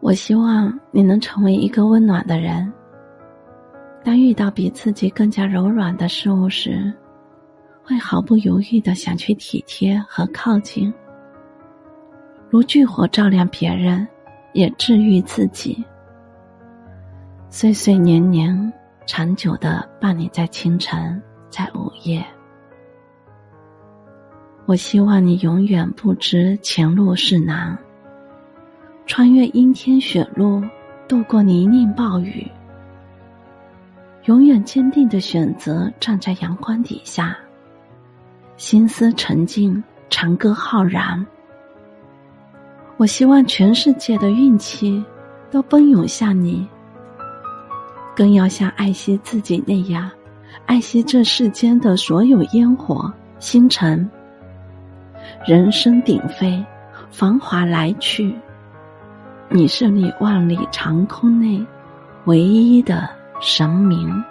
我希望你能成为一个温暖的人。当遇到比自己更加柔软的事物时，会毫不犹豫的想去体贴和靠近，如炬火照亮别人，也治愈自己。岁岁年年，长久的伴你在清晨，在午夜。我希望你永远不知前路是难，穿越阴天雪路，度过泥泞暴雨，永远坚定的选择站在阳光底下，心思沉静，长歌浩然。我希望全世界的运气都奔涌向你。更要像爱惜自己那样，爱惜这世间的所有烟火星辰。人声鼎沸，繁华来去，你是你万里长空内唯一的神明。